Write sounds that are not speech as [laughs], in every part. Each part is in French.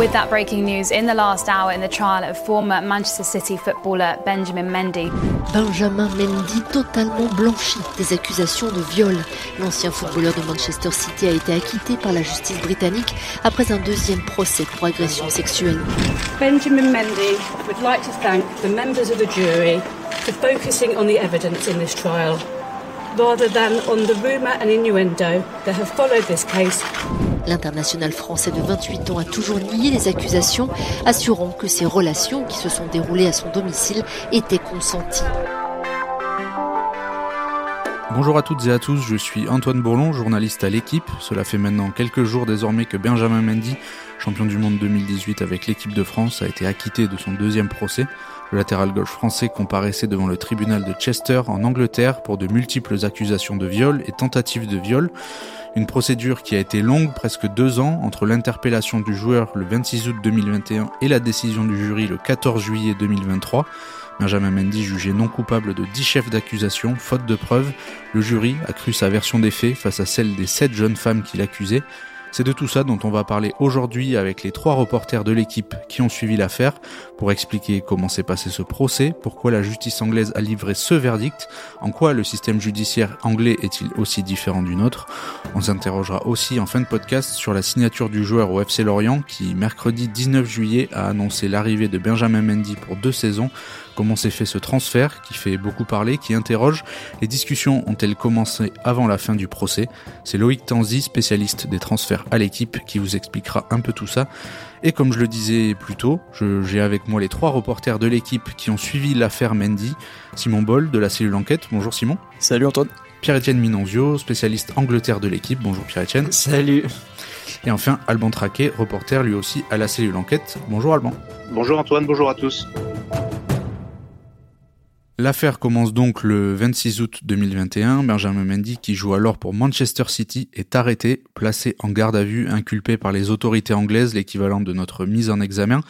With that breaking news in the last hour in the trial of former Manchester City footballer Benjamin Mendy. Benjamin Mendy totalement blanchi des accusations de viol. L'ancien footballeur de Manchester City a été acquitté par la justice britannique après un deuxième procès pour agression sexuelle. Benjamin Mendy would like to thank the members of the jury for focusing on the evidence in this trial rather than on the rumour and innuendo that have followed this case. L'international français de 28 ans a toujours nié les accusations, assurant que ses relations qui se sont déroulées à son domicile étaient consenties. Bonjour à toutes et à tous, je suis Antoine Bourlon, journaliste à l'équipe. Cela fait maintenant quelques jours désormais que Benjamin Mendy, champion du monde 2018 avec l'équipe de France, a été acquitté de son deuxième procès. Le latéral gauche français comparaissait devant le tribunal de Chester en Angleterre pour de multiples accusations de viol et tentatives de viol. Une procédure qui a été longue, presque deux ans, entre l'interpellation du joueur le 26 août 2021 et la décision du jury le 14 juillet 2023. Benjamin Mendy jugé non coupable de 10 chefs d'accusation, faute de preuves. Le jury a cru sa version des faits face à celle des sept jeunes femmes qui l'accusaient. C'est de tout ça dont on va parler aujourd'hui avec les trois reporters de l'équipe qui ont suivi l'affaire pour expliquer comment s'est passé ce procès, pourquoi la justice anglaise a livré ce verdict, en quoi le système judiciaire anglais est-il aussi différent du nôtre. On s'interrogera aussi en fin de podcast sur la signature du joueur au FC Lorient qui, mercredi 19 juillet, a annoncé l'arrivée de Benjamin Mendy pour deux saisons comment s'est fait ce transfert qui fait beaucoup parler, qui interroge. Les discussions ont-elles commencé avant la fin du procès? C'est Loïc Tanzi, spécialiste des transferts à l'équipe, qui vous expliquera un peu tout ça. Et comme je le disais plus tôt, j'ai avec moi les trois reporters de l'équipe qui ont suivi l'affaire Mendy. Simon Boll de la cellule enquête. Bonjour Simon. Salut Antoine. Pierre-Etienne Minonzio, spécialiste Angleterre de l'équipe. Bonjour Pierre-Etienne. Salut. Et enfin Alban Traquet, reporter lui aussi à la cellule enquête. Bonjour Alban. Bonjour Antoine, bonjour à tous. L'affaire commence donc le 26 août 2021. Benjamin Mendy, qui joue alors pour Manchester City, est arrêté, placé en garde à vue, inculpé par les autorités anglaises, l'équivalent de notre mise en examen.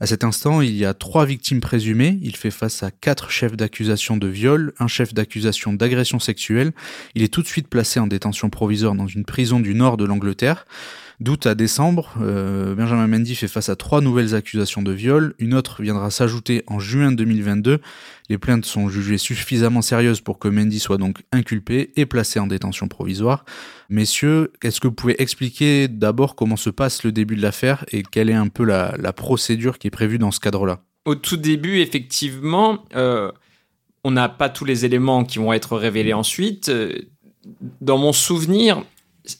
À cet instant, il y a trois victimes présumées. Il fait face à quatre chefs d'accusation de viol, un chef d'accusation d'agression sexuelle. Il est tout de suite placé en détention provisoire dans une prison du nord de l'Angleterre. D'août à décembre, euh, Benjamin Mendy fait face à trois nouvelles accusations de viol. Une autre viendra s'ajouter en juin 2022. Les plaintes sont jugées suffisamment sérieuses pour que Mendy soit donc inculpé et placé en détention provisoire. Messieurs, est-ce que vous pouvez expliquer d'abord comment se passe le début de l'affaire et quelle est un peu la, procédure qui est prévue dans ce cadre-là? Au tout début, effectivement, euh, on n'a pas tous les éléments qui vont être révélés ensuite. Euh, dans mon souvenir,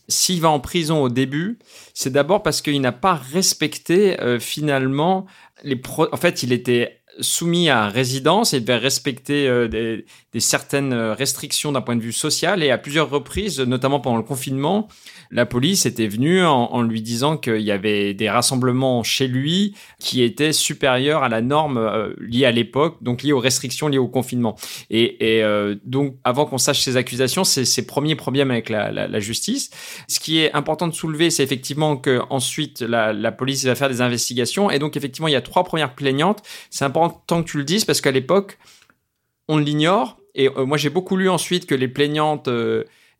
s'il va en prison au début, c'est d'abord parce qu'il n'a pas respecté euh, finalement les en fait, il était soumis à résidence et devait respecter euh, des, des, certaines restrictions d'un point de vue social et à plusieurs reprises, notamment pendant le confinement, la police était venue en, lui disant qu'il y avait des rassemblements chez lui qui étaient supérieurs à la norme euh, liée à l'époque, donc liée aux restrictions liées au confinement. Et, euh, donc, avant qu'on sache ces accusations, c'est ses premiers problèmes avec la, justice. Ce qui est important de soulever, c'est effectivement que ensuite la, la police va faire des investigations. Et donc, effectivement, il y a trois premières plaignantes. C'est important que tu le dises parce qu'à l'époque, on l'ignore. Et euh, moi, j'ai beaucoup lu ensuite que les plaignantes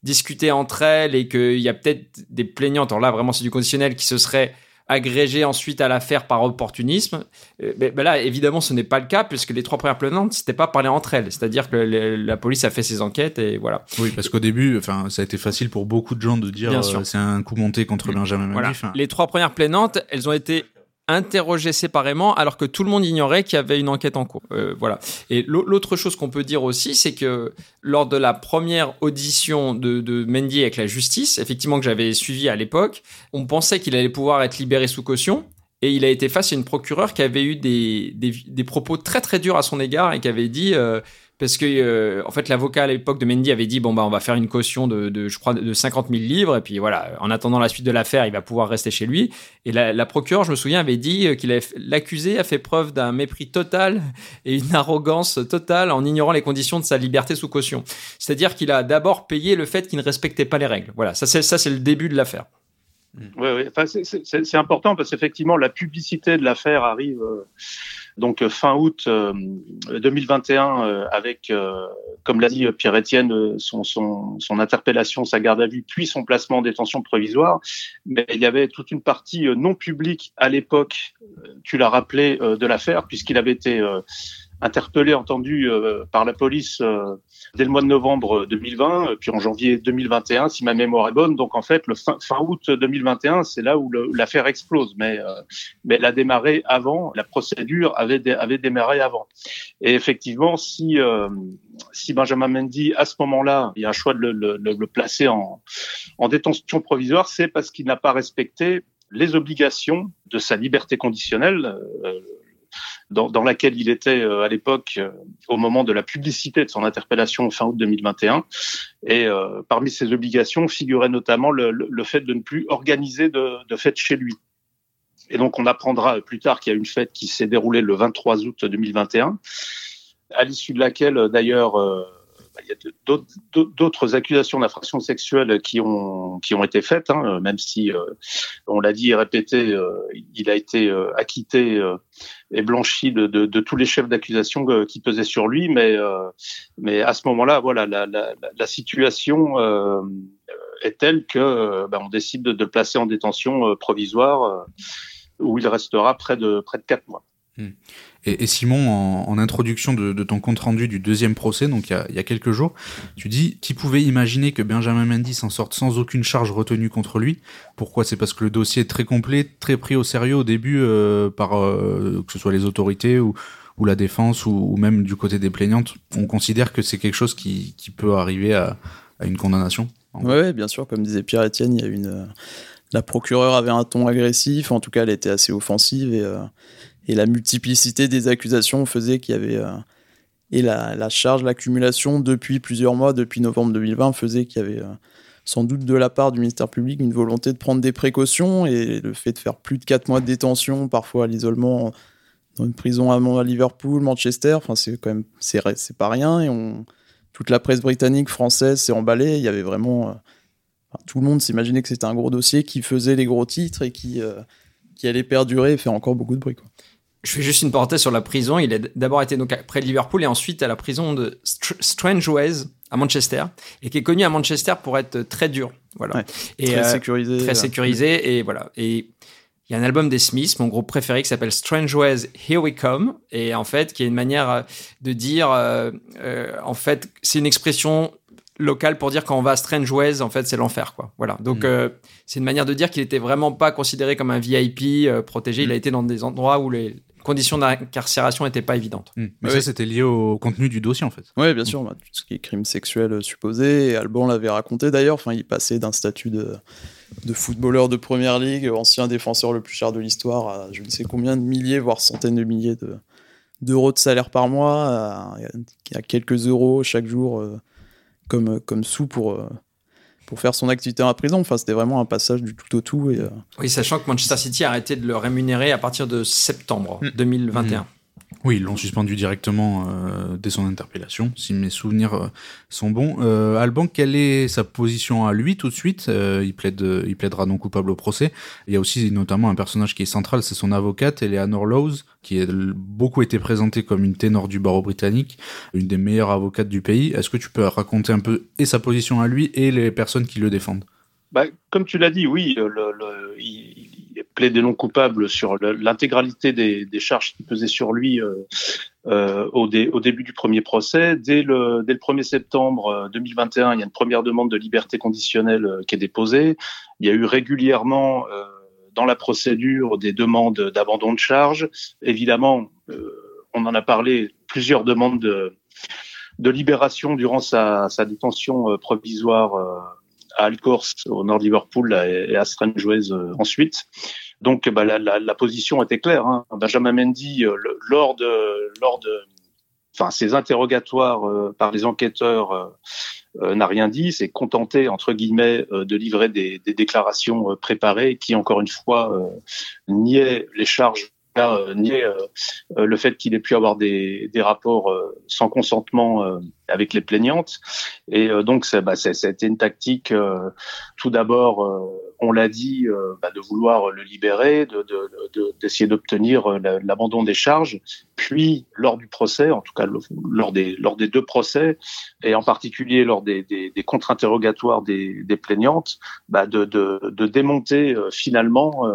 discuter entre elles et qu'il y a peut-être des plaignantes, alors là vraiment c'est du conditionnel, qui se seraient agrégées ensuite à l'affaire par opportunisme. Euh, mais, là, évidemment, ce n'est pas le cas puisque les trois premières plaignantes, c'était pas parler entre elles. C'est-à-dire que la police a fait ses enquêtes et voilà. Oui, parce qu'au début, enfin, ça a été facile pour beaucoup de gens de dire euh, c'est un coup monté contre Benjamin voilà. Les trois premières plaignantes, elles ont été interrogés séparément alors que tout le monde ignorait qu'il y avait une enquête en cours. Euh, voilà. Et l'autre chose qu'on peut dire aussi, c'est que lors de la première audition de, Mendy avec la justice, effectivement que j'avais suivi à l'époque, on pensait qu'il allait pouvoir être libéré sous caution. Et il a été face à une procureure qui avait eu des, des, des propos très très durs à son égard et qui avait dit euh, parce que euh, en fait l'avocat à l'époque de Mendy avait dit bon bah on va faire une caution de, de, je crois de 50 000 livres et puis voilà en attendant la suite de l'affaire il va pouvoir rester chez lui. Et la, la procureure je me souviens avait dit euh, qu'il l'accusé a fait preuve d'un mépris total et une arrogance totale en ignorant les conditions de sa liberté sous caution. C'est-à-dire qu'il a d'abord payé le fait qu'il ne respectait pas les règles. Voilà ça c'est ça c'est le début de l'affaire Oui, oui. Enfin, c'est important parce qu'effectivement, la publicité de l'affaire arrive donc fin août 2021 avec, comme l'a dit Pierre-Étienne, son, son, son, interpellation, sa garde à vue, puis son placement en détention provisoire. Mais il y avait toute une partie non publique à l'époque, tu l'as rappelé, de l'affaire, puisqu'il avait été interpellé, entendu euh, par la police euh, dès le mois de novembre 2020, euh, puis en janvier 2021, si ma mémoire est bonne. Donc en fait, le fin, fin août 2021, c'est là où l'affaire explose. Mais, mais elle a démarré avant, la procédure avait, avait démarré avant. Et effectivement, si, si Benjamin Mendy, à ce moment-là, il y a un choix de le, le, le placer en, en détention provisoire, c'est parce qu'il n'a pas respecté les obligations de sa liberté conditionnelle. Euh, dans, dans laquelle il était euh, à l'époque euh, au moment de la publicité de son interpellation fin août 2021. Et euh, parmi ses obligations figurait notamment le, le, fait de ne plus organiser de, de fêtes chez lui. Et donc on apprendra plus tard qu'il y a une fête qui s'est déroulée le 23 août 2021, à l'issue de laquelle d'ailleurs il y a d'autres accusations d'infraction sexuelle qui ont qui ont été faites, hein, même si euh, on l'a dit et répété, euh, il a été euh, acquitté et blanchi de, de, de, tous les chefs d'accusation qui pesaient sur lui, mais mais à ce moment-là, voilà, la, la, la situation est telle que bah, on décide de, de, le placer en détention provisoire où il restera près de près de quatre mois. Hmm. Et, Simon, en, introduction de, ton compte rendu du deuxième procès, donc il y a, quelques jours, tu dis tu pouvais imaginer que Benjamin Mendy s'en sorte sans aucune charge retenue contre lui? Pourquoi? C'est parce que le dossier est très complet, très pris au sérieux au début euh, par euh, que ce soit les autorités ou, la défense ou, même du côté des plaignantes. On considère que c'est quelque chose qui, qui peut arriver à, à une condamnation? Oui, bien sûr, comme disait Pierre-Etienne, il y a une la procureure avait un ton agressif, en tout cas elle était assez offensive et, euh, et la multiplicité des accusations faisait qu'il y avait euh, et la, charge, l'accumulation depuis plusieurs mois, depuis novembre 2020, faisait qu'il y avait euh, sans doute de la part du ministère public une volonté de prendre des précautions et le fait de faire plus de 4 mois de détention, parfois à l'isolement dans une prison à Liverpool, Manchester, enfin c'est quand même c'est pas rien et toute la presse britannique, française s'est emballée. Il y avait vraiment euh, tout le monde s'imaginait que c'était un gros dossier qui faisait les gros titres et qui qui allait perdurer et faire encore beaucoup de bruit. Je fais juste une parenthèse sur la prison. Il a d'abord été donc près de Liverpool et ensuite à la prison de Strangeways à Manchester et qui est connu à Manchester pour être très dur. Voilà. et très euh, sécurisé. Très sécurisé et voilà. Et il y a un album des Smiths, mon groupe préféré, qui s'appelle Strangeways Here We Come et en fait qui est une manière euh, de dire, euh, en fait, c'est une expression locale pour dire quand on va à Strangeways, en fait, c'est l'enfer, quoi. Voilà. Donc, mm. c'est une manière de dire qu'il était vraiment pas considéré comme un VIP protégé. Il a mm. été dans des endroits où les, conditions d'incarcération n'étaient pas évidentes. Hmm. Mais ça, c'était lié au contenu du dossier, en fait. Oui, bien sûr, bah, tout ce qui est crime sexuel supposé. Et Alban l'avait raconté d'ailleurs. Enfin, il passait d'un statut de, de footballeur de première ligue, ancien défenseur le plus cher de l'histoire, à je ne sais combien de milliers, voire centaines de milliers de, d'euros de salaire par mois, à, à, quelques euros chaque jour euh, comme, comme sous pour, euh, pour faire son activité en prison. Enfin, c'était vraiment un passage du tout au tout. Et, euh, Oui, sachant que Manchester City a arrêté de le rémunérer à partir de septembre 2021. Oui, ils l'ont suspendu directement euh, dès son interpellation, si mes souvenirs euh, sont bons. Euh, Alban, quelle est sa position à lui tout de suite? Il, plaide, il plaidera non coupable au procès. Il y a aussi notamment un personnage qui est central, c'est son avocate, Eleanor Lowes, qui a beaucoup été présentée comme une ténor du barreau britannique, une des meilleures avocates du pays. Est-ce que tu peux raconter un peu et sa position à lui et les personnes qui le défendent? Bah, Comme tu l'as dit, oui, plaidé non coupable sur l'intégralité des, des, charges qui pesaient sur lui euh, euh, au, dé, au, début du premier procès. Dès le, dès le 1er septembre 2021, euh, il y a une première demande de liberté conditionnelle euh, qui est déposée. Il y a eu régulièrement euh, dans la procédure des demandes d'abandon de charge. Évidemment, on en a parlé, plusieurs demandes de, de libération durant sa, sa détention provisoire à Alcorce, au nord de Liverpool, et à Strangeways ensuite. Donc bah, la, la, la, position était claire. Hein. Benjamin Mendy, euh, lors de, lors de, enfin, ses interrogatoires euh, par les enquêteurs, euh, n'a rien dit. C'est contenté entre guillemets de livrer des, des déclarations préparées qui, encore une fois, niaient les charges niaient le fait qu'il ait pu avoir des, des rapports sans consentement avec les plaignantes. Et donc, ça, bah, c'était une tactique, tout d'abord, on l'a dit, bah, de vouloir le libérer, d'essayer de, de, d'obtenir l'abandon des charges. Puis, lors du procès, en tout cas lors des, deux procès, et en particulier lors des, contre-interrogatoires des, plaignantes, bah, de, démonter finalement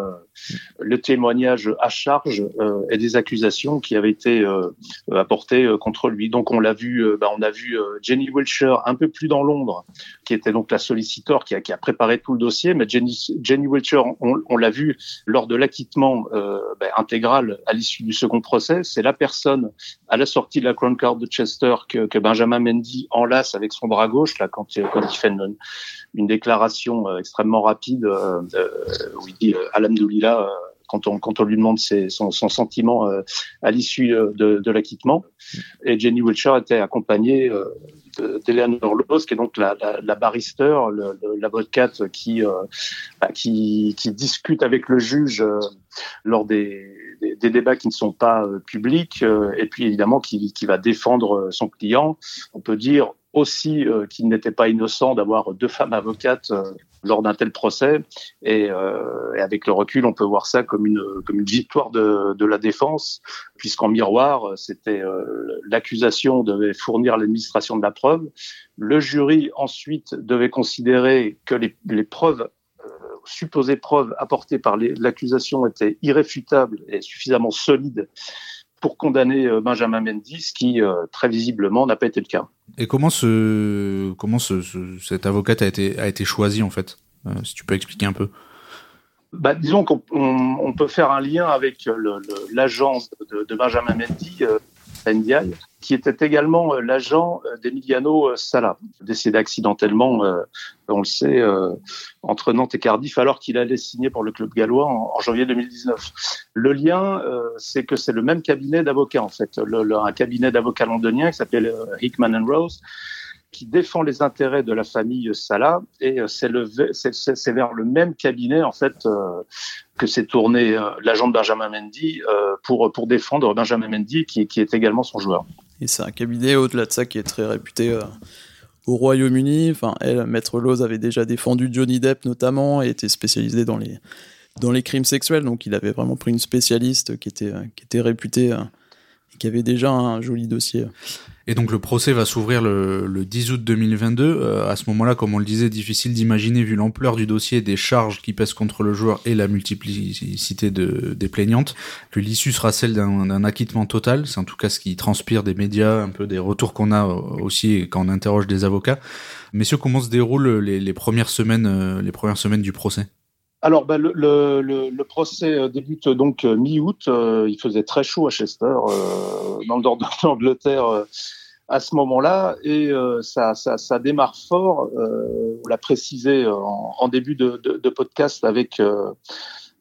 le témoignage à charge euh, et des accusations qui avaient été euh, apportées euh, contre lui. Donc on l'a vu, bah, on a vu Jenny Wilshire un peu plus dans l'ombre, qui était donc la solliciteur qui a, qui a préparé tout le dossier. Mais Jenny, Jenny Wilshire, on, on l'a vu lors de l'acquittement bah, intégral à l'issue du second procès. C'est la personne à la sortie de la Crown Court de Chester que, Benjamin Mendy enlace avec son bras gauche là quand, il fait une, déclaration extrêmement rapide où il dit Alhamdoulilah quand on, quand on lui demande ses, son, son sentiment euh, à l'issue euh, de, de l'acquittement. Et Jenny Wilshire était accompagnée euh, d'Eleanor Lowe's, qui est donc la, la, la barrister, l'avocate qui, euh, bah, qui, qui discute avec le juge lors des, des, débats qui ne sont pas publics, et puis évidemment qui, qui va défendre son client. On peut dire aussi qu'il n'était pas innocent d'avoir deux femmes avocates lors d'un tel procès. Et, euh, et, avec le recul, on peut voir ça comme une, comme une victoire de, de la défense, puisqu'en miroir, c'était euh, l'accusation devait fournir l'administration de la preuve. Le jury ensuite devait considérer que les, les preuves euh, supposées preuves apportées par l'accusation étaient irréfutables et suffisamment solides pour condamner euh, Benjamin Mendy, ce qui euh, très visiblement n'a pas été le cas. Et comment ce comment ce, ce, cette avocate a été a été choisie en fait? Euh, Si tu peux expliquer un peu. Bah, disons qu'on on, on peut faire un lien avec l'agence de, de, Benjamin Mendy, euh, Ndiaye, qui était également euh, l'agent euh, d'Emiliano euh, Sala, décédé accidentellement, on le sait, entre Nantes et Cardiff, alors qu'il allait signer pour le club gallois en, janvier 2019. Le lien, c'est que c'est le même cabinet d'avocats, en fait, le, le, un cabinet d'avocats londonien qui s'appelle Hickman Rose, qui défend les intérêts de la famille Salah et c'est le c'est vers le même cabinet en fait euh, que s'est tourné euh, l'agent de Benjamin Mendy euh, pour défendre Benjamin Mendy qui, est également son joueur. Et c'est un cabinet au-delà de ça qui est très réputé euh, au Royaume-Uni. Enfin, elle, Maître Lowe's avait déjà défendu Johnny Depp notamment et était spécialisé dans les dans les crimes sexuels, donc il avait vraiment pris une spécialiste qui était qui était réputée et qui avait déjà un joli dossier. Et donc le procès va s'ouvrir le, le, 10 août 2022. Euh, à ce moment-là, comme on le disait, difficile d'imaginer vu l'ampleur du dossier, des charges qui pèsent contre le joueur et la multiplicité de, des plaignantes, que l'issue sera celle d'un acquittement total. C'est en tout cas ce qui transpire des médias, un peu des retours qu'on a aussi quand on interroge des avocats. Messieurs, comment se déroulent les, premières semaines, euh, les premières semaines du procès? Alors, bah, le, procès débute donc mi-août. il faisait très chaud à Chester, euh, dans le nord d'Angleterre [laughs] à ce moment-là et euh, ça, ça, ça, démarre fort. Euh, on l'a précisé en, en début de, de, de, podcast avec euh,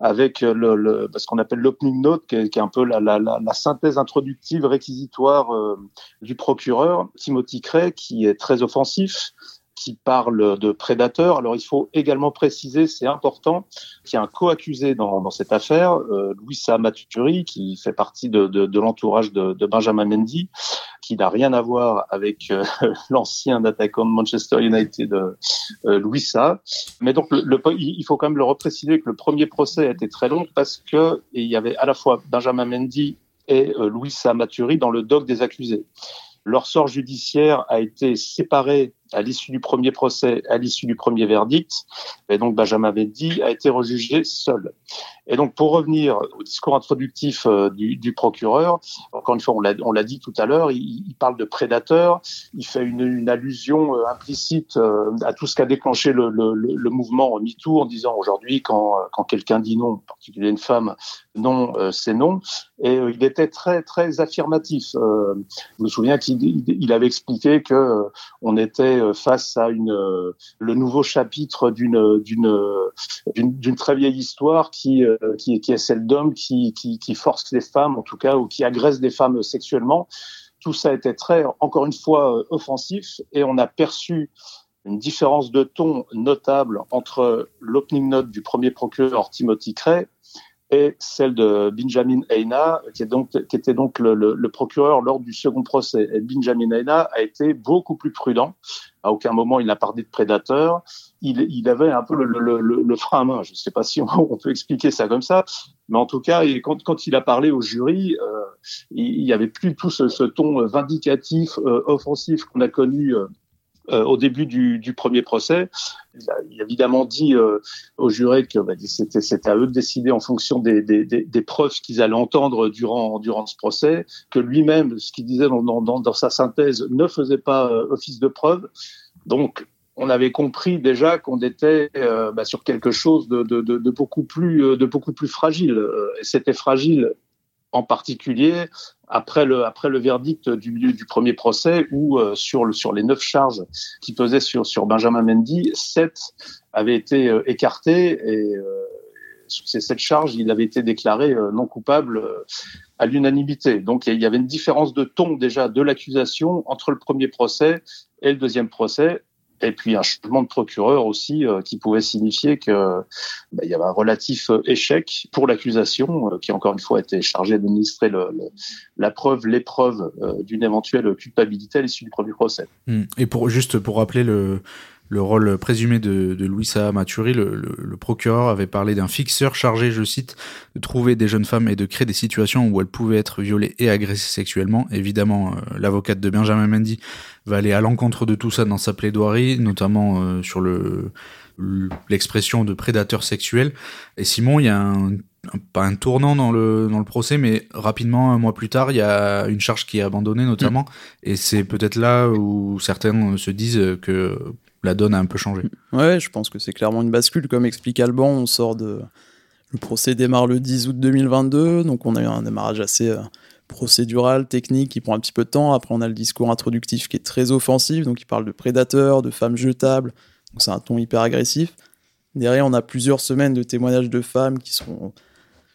avec le, le ce qu'on appelle l'opening note, qui est, qui est, un peu la, la, la, synthèse introductive réquisitoire euh, du procureur Timothy Cray, qui est très offensif, qui parle de prédateurs. Alors il faut également préciser, c'est important, qu'il y a un co-accusé dans, dans, cette affaire, euh, Louisa Maturi, qui fait partie de, de, de l'entourage de, de, Benjamin Mendy, qui n'a rien à voir avec euh, [laughs] l'ancien attaquant de Manchester United, euh, Louisa. Mais donc le, le, il faut quand même le repréciser que le premier procès a été très long parce que il y avait à la fois Benjamin Mendy et euh, Louisa Maturi dans le doc des accusés. Leur sort judiciaire a été séparé à l'issue du premier procès, à l'issue du premier verdict. Et donc Benjamin Mendy a été rejugé seul. Et donc pour revenir au discours introductif euh, du, procureur, encore une fois, on l'a dit tout à l'heure, il, parle de prédateur, il fait une, allusion euh, implicite euh, à tout ce qu'a déclenché le, le, le, mouvement MeToo en disant aujourd'hui quand, quelqu'un dit non, en particulier une femme, non, c'est non. Et il était très très affirmatif. je me souviens qu'il il avait expliqué que on était face à une, le nouveau chapitre d'une d'une très vieille histoire qui, qui, qui est celle d'hommes qui, qui, qui forcent les femmes, en tout cas, ou qui agressent des femmes sexuellement. Tout ça était très, encore une fois, offensif et on a perçu une différence de ton notable entre l'opening note du premier procureur Timothy Cray et celle de Benjamin Eina, qui, est donc, qui était donc le, le, procureur lors du second procès. Benjamin Eina a été beaucoup plus prudent. À aucun moment il n'a parlé de prédateur. Il, il avait un peu le, le, le frein à main. Je ne sais pas si on, peut expliquer ça comme ça, mais en tout cas, quand, quand il a parlé au jury, euh, il n'y avait plus tout ce, ce ton vindicatif, euh, offensif qu'on a connu. Euh, euh, au début du, premier procès. Il a, évidemment dit euh, aux jurés que bah, c'était à eux de décider en fonction des, des, des, preuves qu'ils allaient entendre durant, ce procès, que lui-même, ce qu'il disait dans, sa synthèse, ne faisait pas euh, office de preuve. Donc, on avait compris déjà qu'on était euh, bah, sur quelque chose de, beaucoup plus fragile. C'était fragile en particulier après le, verdict du, premier procès où euh, sur, le, sur les neuf charges qui pesaient sur, sur Benjamin Mendy, sept avaient été euh, écartées et euh, sur ces sept charges, il avait été déclaré non coupable à l'unanimité. Donc il y avait une différence de ton déjà de l'accusation entre le premier procès et le deuxième procès et puis un changement de procureur aussi euh, qui pouvait signifier que bah, il y avait un relatif euh, échec pour l'accusation euh, qui encore une fois était chargée d'administrer le, la preuve, l'épreuve d'une éventuelle culpabilité à l'issue du premier procès. Mmh. Et pour juste pour rappeler le le rôle présumé de, de Louisa Maturi, le, le, procureur avait parlé d'un fixeur chargé, je cite, de trouver des jeunes femmes et de créer des situations où elles pouvaient être violées et agressées sexuellement. Évidemment, euh, l'avocate de Benjamin Mendy va aller à l'encontre de tout ça dans sa plaidoirie, notamment euh, sur le l'expression de prédateur sexuel. Et Simon, il y a un, pas un tournant dans le dans le procès, mais rapidement un mois plus tard, il y a une charge qui est abandonnée notamment, mm. et c'est peut-être là où certains se disent que la donne a un peu changé. Ouais, je pense que c'est clairement une bascule. Comme explique Alban, on sort de. Le procès démarre le 10 août 2022, donc on a eu un démarrage assez euh, procédural, technique, qui prend un petit peu de temps. Après, on a le discours introductif qui est très offensif, donc il parle de prédateurs, de femmes jetables, donc c'est un ton hyper agressif. Derrière, on a plusieurs semaines de témoignages de femmes qui sont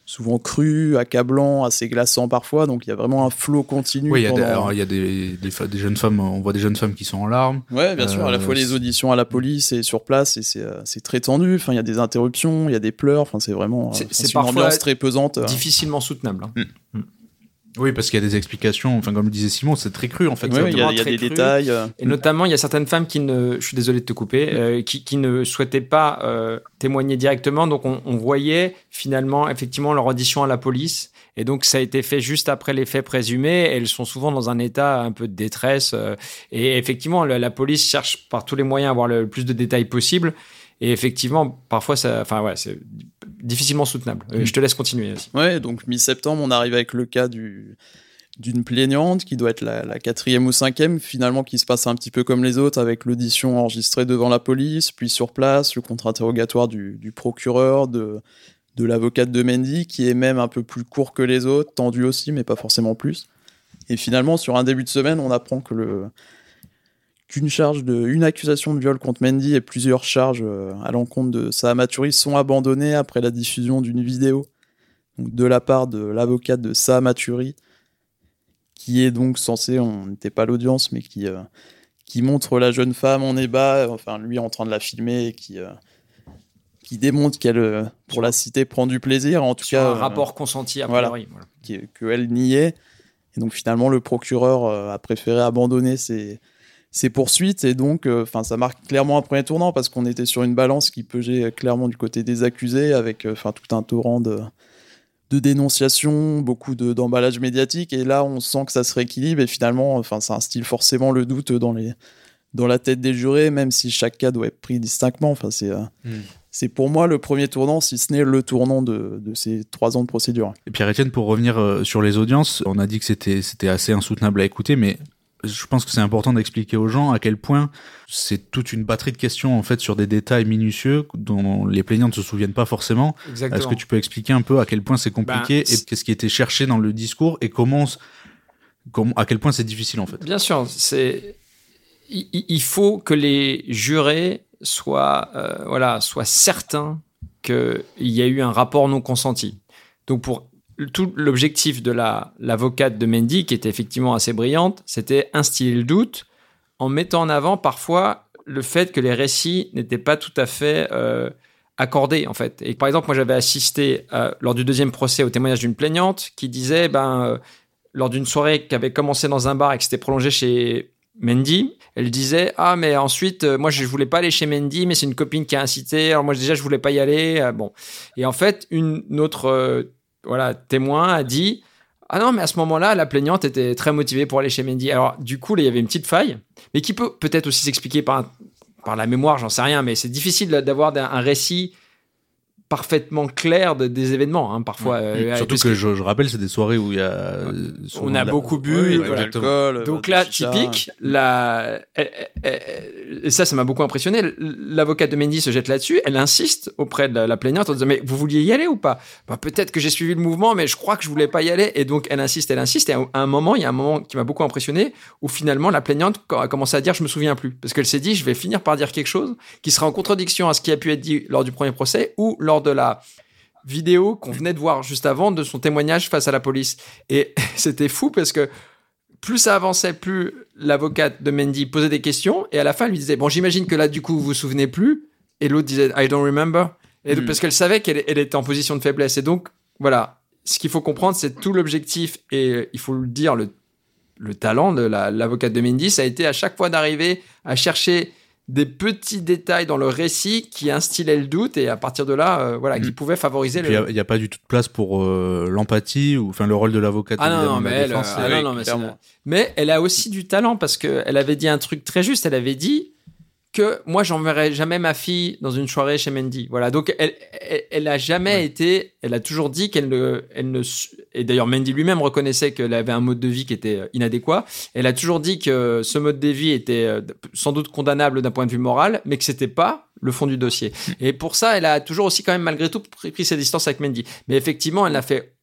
souvent cru, accablant, assez glaçant parfois. Donc il y a vraiment un flot continu. Oui, il y a, des, des, jeunes femmes, on voit des jeunes femmes qui sont en larmes. Ouais, bien sûr, à la fois euh, les auditions à la police et sur place, et c'est euh, très tendu. Enfin, il y a des interruptions, il y a des pleurs. Enfin, c'est vraiment euh, c'est une ambiance très pesante. Difficilement soutenable. Hein. Mm. Mm. Oui, parce qu'il y a des explications. Enfin, comme le disait Simon, c'est très cru en fait. il y a, des détails. Euh. Et notamment, il y a certaines femmes qui ne, je suis désolé de te couper, euh, qui, qui, ne souhaitaient pas euh, témoigner directement. Donc, on, on, voyait finalement, effectivement, leur audition à la police. Et donc, ça a été fait juste après les faits présumés. elles sont souvent dans un état un peu de détresse. et effectivement, la, la, police cherche par tous les moyens à avoir le plus de détails possible. Et effectivement, parfois, ça, enfin ouais, c'est difficilement soutenable. Euh, mm. Je te laisse continuer. Ouais, donc mi-septembre, on arrive avec le cas du d'une plaignante qui doit être la, quatrième ou cinquième, finalement qui se passe un petit peu comme les autres, avec l'audition enregistrée devant la police, puis sur place, le contre-interrogatoire du, du, procureur, de, de l'avocate de Mendy, qui est même un peu plus court que les autres, tendu aussi, mais pas forcément plus. Et finalement, sur un début de semaine, on apprend que le, qu'une charge de, une accusation de viol contre Mendy et plusieurs charges euh, à l'encontre de sa Maturi sont abandonnées après la diffusion d'une vidéo de la part de l'avocate de Sa Maturi, qui est donc censé, on n'était pas l'audience, mais qui, euh, qui montre la jeune femme en ébat, enfin lui en train de la filmer et qui, euh, qui démontre qu'elle, pour la citer, prend du plaisir. En tout cas, un rapport consenti à priori. Voilà, qu'elle niait. Et donc finalement, le procureur a préféré abandonner ses, ces poursuites et donc euh, enfin ça marque clairement un premier tournant parce qu'on était sur une balance qui pesait clairement du côté des accusés avec euh, enfin tout un torrent de de dénonciations, beaucoup d'emballage médiatique et là on sent que ça se rééquilibre et finalement enfin ça instille forcément le doute dans les dans la tête des jurés même si chaque cas doit être pris distinctement enfin c'est euh, hmm. c'est pour moi le premier tournant, si ce n'est le tournant de, de, ces trois ans de procédure. Et Pierre-Etienne, pour revenir sur les audiences, on a dit que c'était c'était assez insoutenable à écouter, mais je pense que c'est important d'expliquer aux gens à quel point c'est toute une batterie de questions en fait sur des détails minutieux dont les plaignants ne se souviennent pas forcément. Est-ce que tu peux expliquer un peu à quel point c'est compliqué ben, et qu'est-ce qui était cherché dans le discours et comment, comment à quel point c'est difficile en fait? Bien sûr, c'est il, faut que les jurés soient euh, voilà soient certains qu'il y a eu un rapport non consenti. Donc pour tout l'objectif de la l'avocate de Mendy, qui était effectivement assez brillante, c'était instiller le doute en mettant en avant parfois le fait que les récits n'étaient pas tout à fait euh, accordé en fait. Et par exemple, moi j'avais assisté lors du deuxième procès au témoignage d'une plaignante qui disait, ben, lors d'une soirée qui avait commencé dans un bar et qui s'était prolongée chez Mendy, elle disait ah mais ensuite moi je voulais pas aller chez Mendy mais c'est une copine qui a incité alors moi déjà je voulais pas y aller bon et en fait une autre voilà témoin a dit ah non, mais à ce moment-là, la plaignante était très motivée pour aller chez Mendy. Alors, du coup, il y avait une petite faille, mais qui peut peut-être aussi s'expliquer par, par la mémoire, j'en sais rien, mais c'est difficile d'avoir un récit parfaitement clair des événements, hein, parfois. Euh, surtout que, je, rappelle, c'est des soirées où il y a. On a beaucoup bu. Donc là, typique, la... et ça, ça m'a beaucoup impressionné. L'avocate de Mendy se jette là-dessus. Elle insiste auprès de la, plaignante en disant Mais vous vouliez y aller ou pas? Bah, Peut-être que j'ai suivi le mouvement, mais je crois que je voulais pas y aller. Et donc, elle insiste, elle insiste. Et à un moment, il y a un moment qui m'a beaucoup impressionné où finalement, la plaignante a commencé à dire Je me souviens plus. Parce qu'elle s'est dit Je vais finir par dire quelque chose qui sera en contradiction à ce qui a pu être dit lors du premier procès ou lors de la vidéo qu'on venait de voir juste avant de son témoignage face à la police. Et [laughs] c'était fou parce que plus ça avançait, plus l'avocate de Mendy posait des questions et à la fin elle lui disait bon j'imagine que là du coup vous vous souvenez plus et l'autre disait I don't remember et hmm. parce qu'elle savait qu'elle elle était en position de faiblesse et donc voilà ce qu'il faut comprendre c'est tout l'objectif et il faut le dire le, le talent de l'avocate de Mendy ça a été à chaque fois d'arriver à chercher des petits détails dans le récit qui instillaient le doute et à partir de là, euh, voilà, qui mm. pouvaient favoriser. le... Il n'y a, pas du tout de place pour euh, l'empathie ou enfin le rôle de l'avocat. Ah non, mais, elle, ah non, mais, mais elle a aussi du talent parce que elle avait dit un truc très juste. Elle avait dit que moi j'enverrai jamais ma fille dans une soirée chez Mendy. Voilà, donc elle, elle, a jamais été, elle a toujours dit qu'elle ne, elle ne, et d'ailleurs Mendy lui-même reconnaissait qu'elle avait un mode de vie qui était euh, inadéquat. Elle a toujours dit que ce mode de vie était euh, sans doute condamnable d'un point de vue moral, mais que c'était pas le fond du dossier. Et pour ça, elle a toujours aussi quand même malgré tout pris ses distances avec Mendy. Mais effectivement, elle n'a fait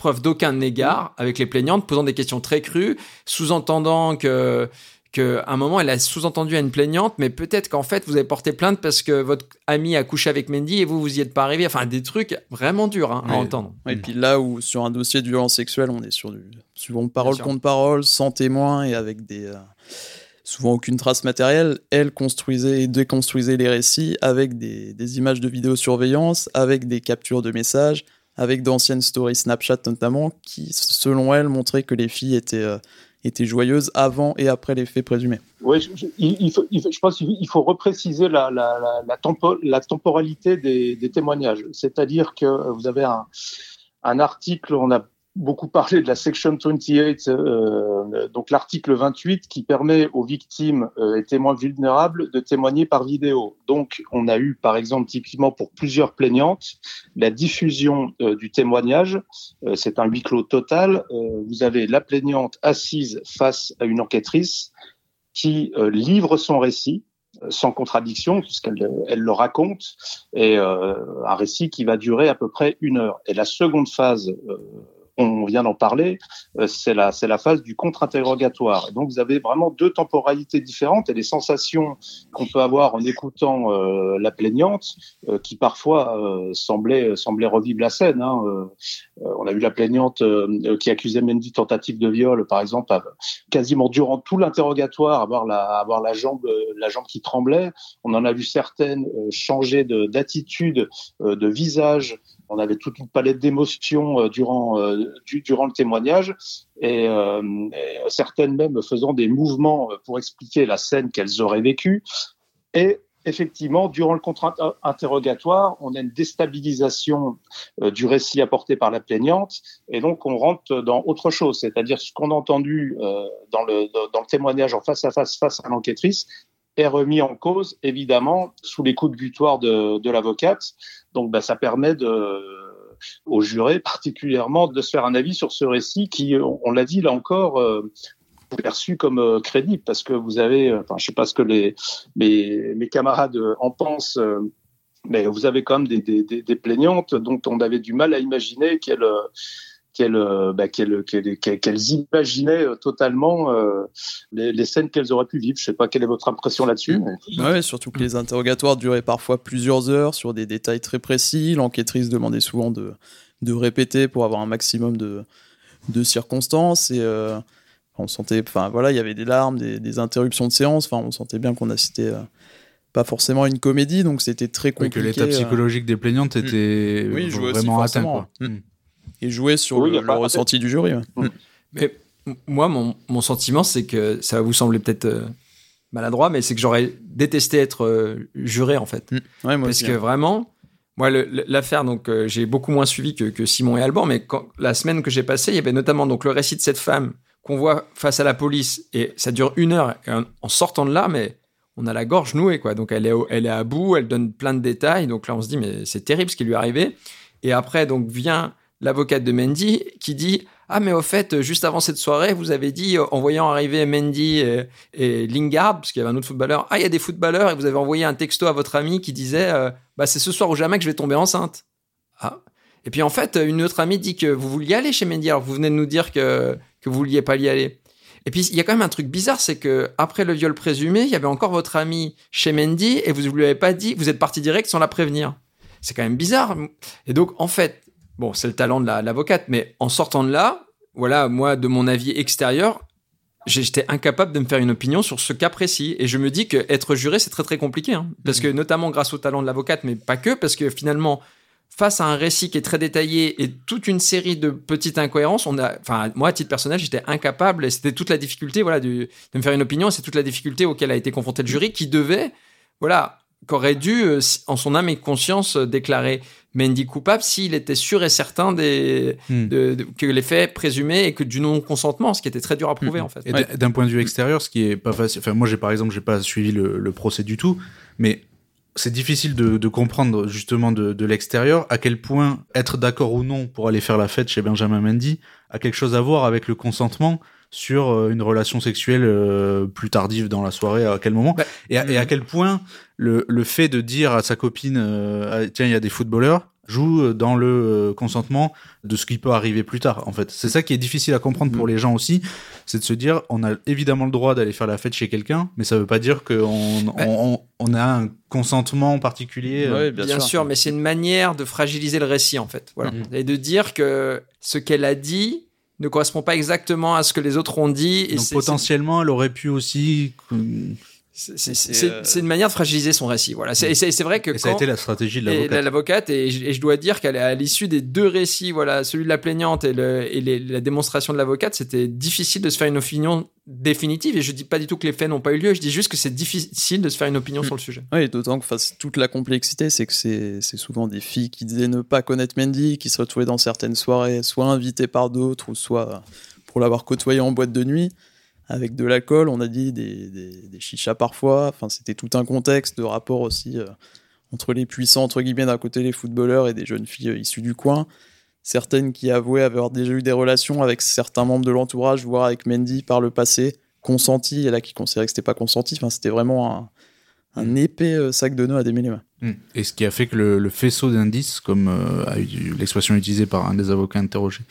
preuve d'aucun égard avec les plaignantes, posant des questions très crues, sous-entendant que qu'à un moment, elle a sous-entendu à une plaignante, mais peut-être qu'en fait, vous avez porté plainte parce que votre ami a couché avec Mendy et vous, vous y êtes pas arrivé. Enfin, des trucs vraiment durs hein, à entendre. Et puis là où, sur un dossier de violence sexuelle, on est sur du souvent parole contre parole, sans témoin et avec des. Euh, souvent aucune trace matérielle, elle construisait et déconstruisait les récits avec des, des images de vidéosurveillance, avec des captures de messages, avec d'anciennes stories Snapchat notamment, qui, selon elle, montraient que les filles étaient. Euh, était joyeuse avant et après les faits présumés. Oui, je, pense qu'il faut repréciser la, temporalité des, des témoignages. C'est-à-dire que vous avez un, un article, on a beaucoup parlé de la Section 28, euh, donc l'article 28 qui permet aux victimes euh, et témoins vulnérables de témoigner par vidéo. Donc, on a eu, par exemple, typiquement pour plusieurs plaignantes, la diffusion euh, du témoignage. Euh, c'est un huis clos total. vous avez la plaignante assise face à une enquêtrice qui livre son récit sans contradiction, puisqu'elle elle le raconte, et un récit qui va durer à peu près une heure. Et la seconde phase on vient d'en parler, euh, c'est la, c'est la phase du contre-interrogatoire. Donc vous avez vraiment deux temporalités différentes et les sensations qu'on peut avoir en écoutant euh, la plaignante, euh, qui parfois semblait, semblait revivre la scène. Hein. on a vu la plaignante qui accusait Mendy tentative de viol, par exemple, quasiment durant tout l'interrogatoire, avoir la, avoir la jambe, la jambe qui tremblait. On en a vu certaines changer de, d'attitude, de visage, on avait toute une palette d'émotions euh, durant, euh, durant le témoignage et, euh, certaines même faisant des mouvements pour expliquer la scène qu'elles auraient vécue. Et effectivement, durant le contre-interrogatoire, on a une déstabilisation du récit apporté par la plaignante, et donc on rentre dans autre chose, c'est-à-dire ce qu'on a entendu dans, le, dans le témoignage en face à face face à l'enquêtrice est remis en cause, évidemment, sous les coups de butoir de, de l'avocate. Donc, bah, ça permet de, aux jurés particulièrement de se faire un avis sur ce récit qui, on, l'a dit là encore, euh, perçu comme euh, crédible parce que vous avez, enfin, je sais pas ce que les mes, mes camarades en pensent. Euh, mais vous avez quand même des, des, des, plaignantes dont on avait du mal à imaginer qu'elles qu'elles bah, qu'elles imaginaient totalement les, les, scènes qu'elles auraient pu vivre. Je sais pas quelle est votre impression là-dessus. Ouais, surtout que les interrogatoires duraient parfois plusieurs heures sur des détails très précis. L'enquêtrice demandait souvent de, de répéter pour avoir un maximum de, de circonstances et euh, on sentait, enfin voilà, il y avait des larmes, des, des, interruptions de séance. Enfin, on sentait bien qu'on assistait pas forcément une comédie, donc c'était très compliqué. que l'état psychologique des plaignantes hmm. était vraiment atteint. Quoi. Hmm. Et jouer sur le, ressenti du jury. Mais moi, mon, mon sentiment, c'est que ça va vous sembler peut-être maladroit, mais c'est que j'aurais détesté être juré en fait. Ouais, moi Parce aussi, que hein. vraiment, moi, l'affaire, donc euh, j'ai beaucoup moins suivi que, que, Simon et Alban, mais quand, la semaine que j'ai passée, il y avait notamment donc le récit de cette femme qu'on voit face à la police et ça dure une heure. Et en, sortant de là, mais on a la gorge nouée, quoi. Donc elle est, elle est à bout, elle donne plein de détails. Donc là, on se dit, mais c'est terrible ce qui lui est arrivé. Et après, donc vient l'avocate de Mendy qui dit ah, mais au fait, juste avant cette soirée, vous avez dit, en voyant arriver Mendy et, Lingard, parce qu'il y avait un autre footballeur, ah, il y a des footballeurs, et vous avez envoyé un texto à votre ami qui disait, euh, bah, c'est ce soir ou jamais que je vais tomber enceinte. Ah. Et puis en fait, une autre amie dit que vous vouliez aller chez Mendy, alors vous venez de nous dire que, que vous vouliez pas y aller. Et puis il y a quand même un truc bizarre, c'est que après le viol présumé, il y avait encore votre ami chez Mendy et vous ne lui avez pas dit, vous êtes parti direct sans la prévenir. C'est quand même bizarre. Et donc en fait, Bon, c'est le talent de l'avocate, mais en sortant de là, voilà, moi, de mon avis extérieur, j'étais incapable de me faire une opinion sur ce cas précis. Et je me dis qu'être juré, c'est très très compliqué. Hein. parce mmh. que notamment grâce au talent de l'avocate, mais pas que, parce que finalement, face à un récit qui est très détaillé et toute une série de petites incohérences, on a, enfin, moi, à titre personnel, j'étais incapable, et c'était toute la difficulté, voilà, de, de me faire une opinion, c'est toute la difficulté auquel a été confronté le jury, qui devait, voilà, qu'aurait dû, euh, en son âme et conscience, euh, déclarer Mendy coupable s'il était sûr et certain des, hmm. que les faits présumés et que du non-consentement, ce qui était très dur à prouver hmm. en fait. Et d'un point de vue extérieur, ce qui est pas facile. Enfin, moi, j'ai par exemple, j'ai pas suivi le, procès du tout, mais c'est difficile de, comprendre justement de, l'extérieur à quel point être d'accord ou non pour aller faire la fête chez Benjamin Mendy a quelque chose à voir avec le consentement sur euh, une relation sexuelle euh, plus tardive dans la soirée, à quel moment, bah, et, à, et, à, quel point le, le fait de dire à sa copine, euh, ah, tiens, il y a des footballeurs, joue dans le consentement de ce qui peut arriver plus tard en fait? C'est ça qui est difficile à comprendre pour mm. les gens aussi c'est de se dire on a évidemment le droit d'aller faire la fête chez quelqu'un mais ça veut pas dire qu'on bah, on, on, a un consentement particulier bien, sûr. mais c'est une manière de fragiliser le récit en fait. Voilà. Mm. et de dire que ce qu'elle a dit ne correspond pas exactement à ce que les autres ont dit. Et Donc potentiellement, elle aurait pu aussi. C'est une manière de fragiliser son récit. Voilà. C'est vrai que. Et ça a été la stratégie de l'avocate. Et, et, je dois dire qu'à l'issue des deux récits, voilà, celui de la plaignante et, le, et la démonstration de l'avocate, c'était difficile de se faire une opinion définitive. Et je dis pas du tout que les faits n'ont pas eu lieu, je dis juste que c'est difficile de se faire une opinion mm. sur le sujet. Oui, d'autant que toute la complexité, c'est que c'est souvent des filles qui disaient ne pas connaître Mendy, qui se retrouvaient dans certaines soirées, soit invitées par d'autres, ou soit pour l'avoir côtoyé en boîte de nuit avec de l'alcool, on a dit des, des, chichas parfois. Enfin, c'était tout un contexte de rapport aussi euh, entre les puissants, entre guillemets, d'un côté les footballeurs et des jeunes filles euh, issues du coin. Certaines qui avouaient avoir déjà eu des relations avec certains membres de l'entourage, voire avec Mendy par le passé, consenties, et là qui considéraient que c'était pas consenti. Enfin, c'était vraiment un, un épais euh, sac de nœuds à démêler. Hmm. Et ce qui a fait que le, faisceau d'indices, comme euh, l'expression utilisée par un des avocats interrogés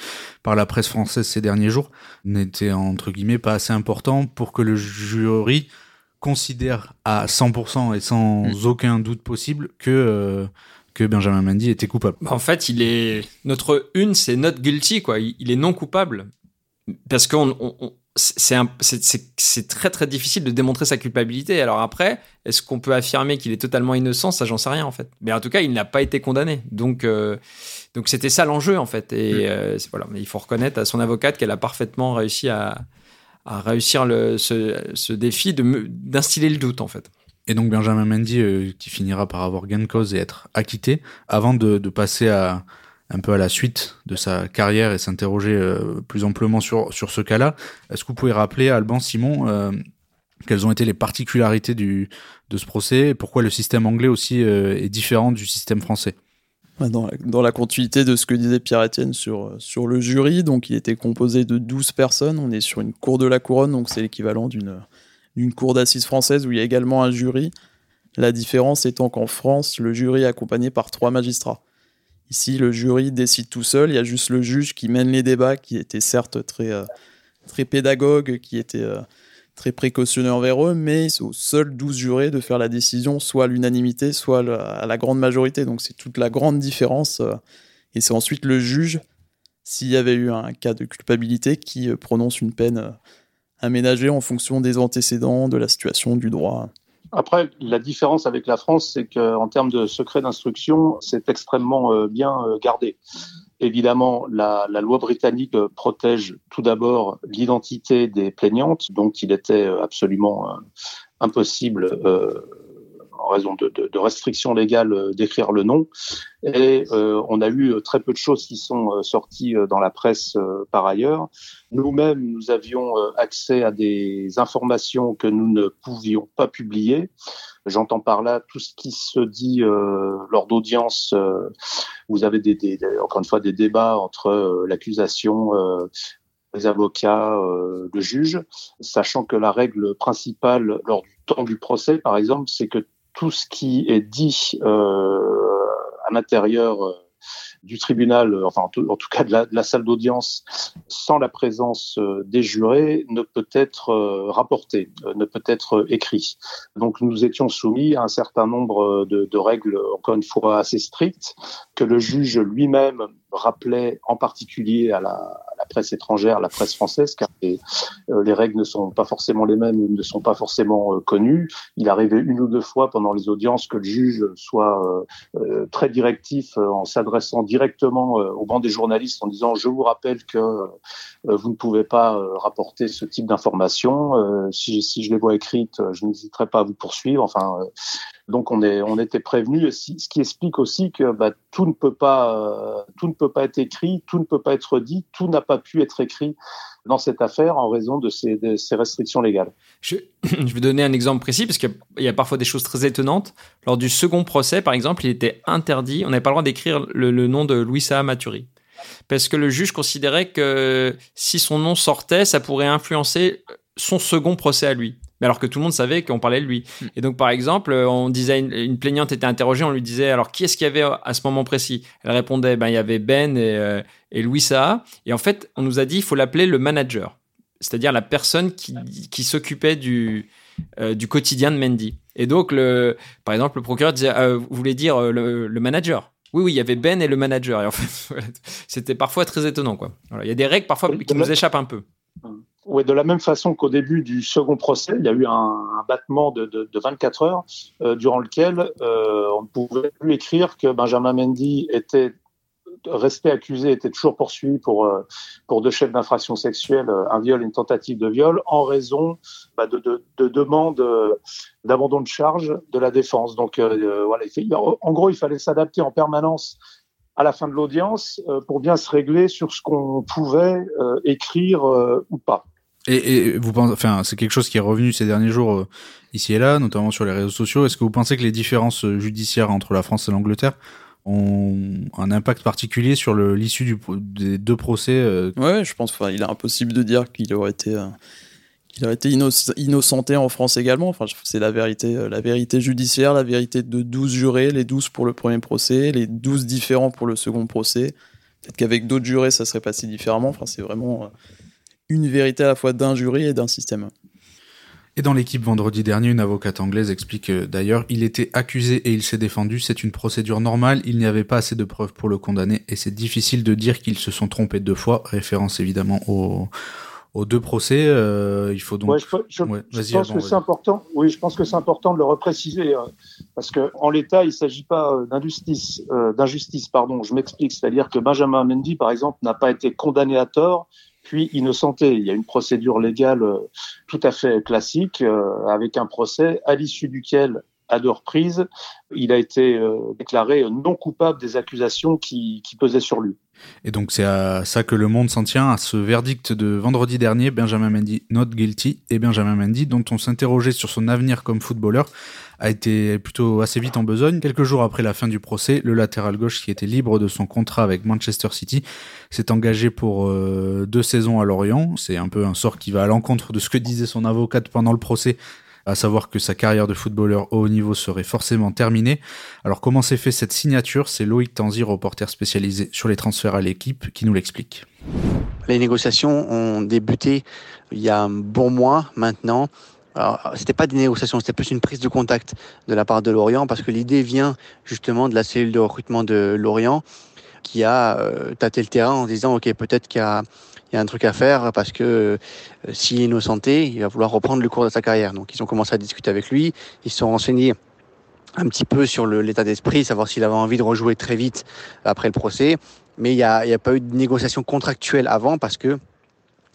par la presse française ces derniers jours, n'était entre guillemets pas assez important pour que le jury considère à 100% et sans hmm. aucun doute possible que euh, que Benjamin Mendy était coupable. Bah, en fait, il est notre une, c'est not guilty quoi. Il est non coupable parce qu'on c'est très très difficile de démontrer sa culpabilité. Alors après, est-ce qu'on peut affirmer qu'il est totalement innocent? Ça, j'en sais rien en fait. Mais en tout cas, il n'a pas été condamné. Donc euh, donc c'était ça l'enjeu en fait. Et mm. euh, voilà, mais il faut reconnaître à son avocate qu'elle a parfaitement réussi à, à réussir le, ce, ce défi d'instiller le doute en fait. Et donc Benjamin Mendy euh, qui finira par avoir gain de cause et être acquitté avant de, de passer à un peu à la suite de sa carrière et s'interroger euh, plus amplement sur, sur ce cas-là. Est-ce que vous pouvez rappeler, Alban, Simon, euh, quelles ont été les particularités du, de ce procès et pourquoi le système anglais aussi euh, est différent du système français? Dans la, dans la, continuité de ce que disait Pierre-Etienne sur, sur le jury, donc il était composé de 12 personnes. On est sur une cour de la couronne, donc c'est l'équivalent d'une, d'une cour d'assises française où il y a également un jury. La différence étant qu'en France, le jury est accompagné par trois magistrats. Ici, le jury décide tout seul. Il y a juste le juge qui mène les débats, qui était certes très, euh, pédagogue, qui était euh, très précautionneux envers eux, mais aux seuls 12 jurés de faire la décision, soit à l'unanimité, soit à la grande majorité. Donc c'est toute la grande différence. Euh, et c'est ensuite le juge, s'il y avait eu un cas de culpabilité, qui prononce une peine aménagée en fonction des antécédents, de la situation, du droit. Après, la différence avec la France, c'est qu'en termes de secret d'instruction, c'est extrêmement euh, bien euh, gardé. Évidemment, la, la, loi britannique protège tout d'abord l'identité des plaignantes, donc il était absolument impossible euh, en raison de, restrictions légales euh, d'écrire le nom. Et euh, on a eu très peu de choses qui sont euh, sorties dans la presse par ailleurs. Nous-mêmes, nous avions accès à des informations que nous ne pouvions pas publier. J'entends par là tout ce qui se dit euh, lors d'audience. vous avez encore une fois des débats entre l'accusation, les avocats, le juge, sachant que la règle principale lors du temps du procès, par exemple, c'est que tout ce qui est dit euh, à l'intérieur euh, du tribunal, euh, enfin en tout, cas de la, salle d'audience, sans la présence des jurés, ne peut être rapporté, ne peut être écrit. Donc nous étions soumis à un certain nombre de, de règles, encore une fois assez strictes, que le juge lui-même rappelait en particulier à la, la presse étrangère, la presse française, car les, euh, les, règles ne sont pas forcément les mêmes, ne sont pas forcément euh, connues. Il arrivait une ou deux fois pendant les audiences que le juge soit euh, très directif en s'adressant directement au banc des journalistes en disant je vous rappelle que vous ne pouvez pas rapporter ce type d'informations. Si, je les vois écrites, je n'hésiterai pas à vous poursuivre. Enfin, donc on, est, on était prévenu, ce qui explique aussi que bah, tout ne peut pas, tout ne peut pas être écrit, tout ne peut pas être dit, tout n'a pas pu être écrit dans cette affaire en raison de ces, restrictions légales. [clears throat] Je, vais donner un exemple précis parce qu'il y, a parfois des choses très étonnantes. Lors du second procès, par exemple, il était interdit, on n'avait pas le droit d'écrire le, nom de Louis Saha Maturi. Parce que le juge considérait que si son nom sortait, ça pourrait influencer son second procès à lui mais alors que tout le monde savait qu'on parlait de lui. Hmm. Et donc, par exemple, on disait, une, plaignante était interrogée, on lui disait, alors qui est-ce qu'il y avait à ce moment précis? Elle répondait, ben, il y avait Ben et, euh, et Louis Saha. Et en fait, on nous a dit, il faut l'appeler le manager, c'est-à-dire la personne qui, qui s'occupait du, euh, du quotidien de Mendy. Et donc, le, par exemple, le procureur disait, euh, vous voulez dire le, le manager? Oui, oui, il y avait Ben et le manager. Et en fait, [laughs] c'était parfois très étonnant. Quoi. Voilà, il y a des règles parfois qui nous échappent un peu. Oui, de la même façon qu'au début du second procès, il y a eu un, battement de, de, de, 24 heures euh, durant lequel euh, on ne pouvait plus écrire que Benjamin Mendy était resté accusé, était toujours poursuivi pour euh, deux chefs d'infraction sexuelle, un viol et une tentative de viol, en raison bah, de, de, de demandes d'abandon de charge de la défense. Donc voilà, en gros, il fallait s'adapter en permanence à la fin de l'audience pour bien se régler sur ce qu'on pouvait écrire ou pas. Et, vous pensez, enfin, c'est quelque chose qui est revenu ces derniers jours euh, ici et là, notamment sur les réseaux sociaux. Est-ce que vous pensez que les différences euh, judiciaires entre la France et l'Angleterre ont un impact particulier sur l'issue des deux procès euh Ouais, je pense. Enfin, il est impossible de dire qu'il aurait été, qu'il aurait été innocenté en France également. Enfin, c'est la vérité, la vérité judiciaire, la vérité de 12 jurés, les 12 pour le premier procès, les 12 différents pour le second procès. Peut-être qu'avec d'autres jurés, ça serait passé différemment. Enfin, c'est vraiment une vérité à la fois d'un jury et d'un système. Et dans l'équipe vendredi dernier, une avocate anglaise explique d'ailleurs, il était accusé et il s'est défendu, c'est une procédure normale, il n'y avait pas assez de preuves pour le condamner et c'est difficile de dire qu'ils se sont trompés deux fois, référence évidemment au, aux deux procès. Euh, il faut donc. Ouais, je, je, ouais, je pense que c'est important. Oui, je pense que c'est important de le repréciser euh, parce que en l'état, il s'agit pas euh, d'injustice, euh, d'injustice, pardon. Je m'explique, c'est-à-dire que Benjamin Mendy, par exemple, n'a pas été condamné à tort puis innocenté. Il y a une procédure légale euh, tout à fait classique euh, avec un procès à l'issue duquel à deux reprises, il a été euh, déclaré non coupable des accusations qui, qui pesaient sur lui. Et donc c'est à ça que le monde s'en tient, à ce verdict de vendredi dernier, Benjamin Mendy not guilty, et Benjamin Mendy, dont on s'interrogeait sur son avenir comme footballeur, a été plutôt assez vite en besogne. Quelques jours après la fin du procès, le latéral gauche qui était libre de son contrat avec Manchester City s'est engagé pour euh, deux saisons à Lorient. C'est un peu un sort qui va à l'encontre de ce que disait son avocate pendant le procès à savoir que sa carrière de footballeur au haut niveau serait forcément terminée. Alors comment s'est fait cette signature? C'est Loïc Tanzi, reporter spécialisé sur les transferts à l'équipe, qui nous l'explique. Les négociations ont débuté il y a un bon mois maintenant. Alors, c'était pas des négociations, c'était plus une prise de contact de la part de Lorient parce que l'idée vient justement de la cellule de recrutement de Lorient qui a euh, tâté le terrain en disant ok peut-être qu'il y a il y a un truc à faire parce que euh, s'il est innocenté, il va vouloir reprendre le cours de sa carrière. Donc ils ont commencé à discuter avec lui, ils se sont renseignés un petit peu sur l'état d'esprit, savoir s'il avait envie de rejouer très vite après le procès. Mais il n'y a, pas eu de négociation contractuelle avant parce que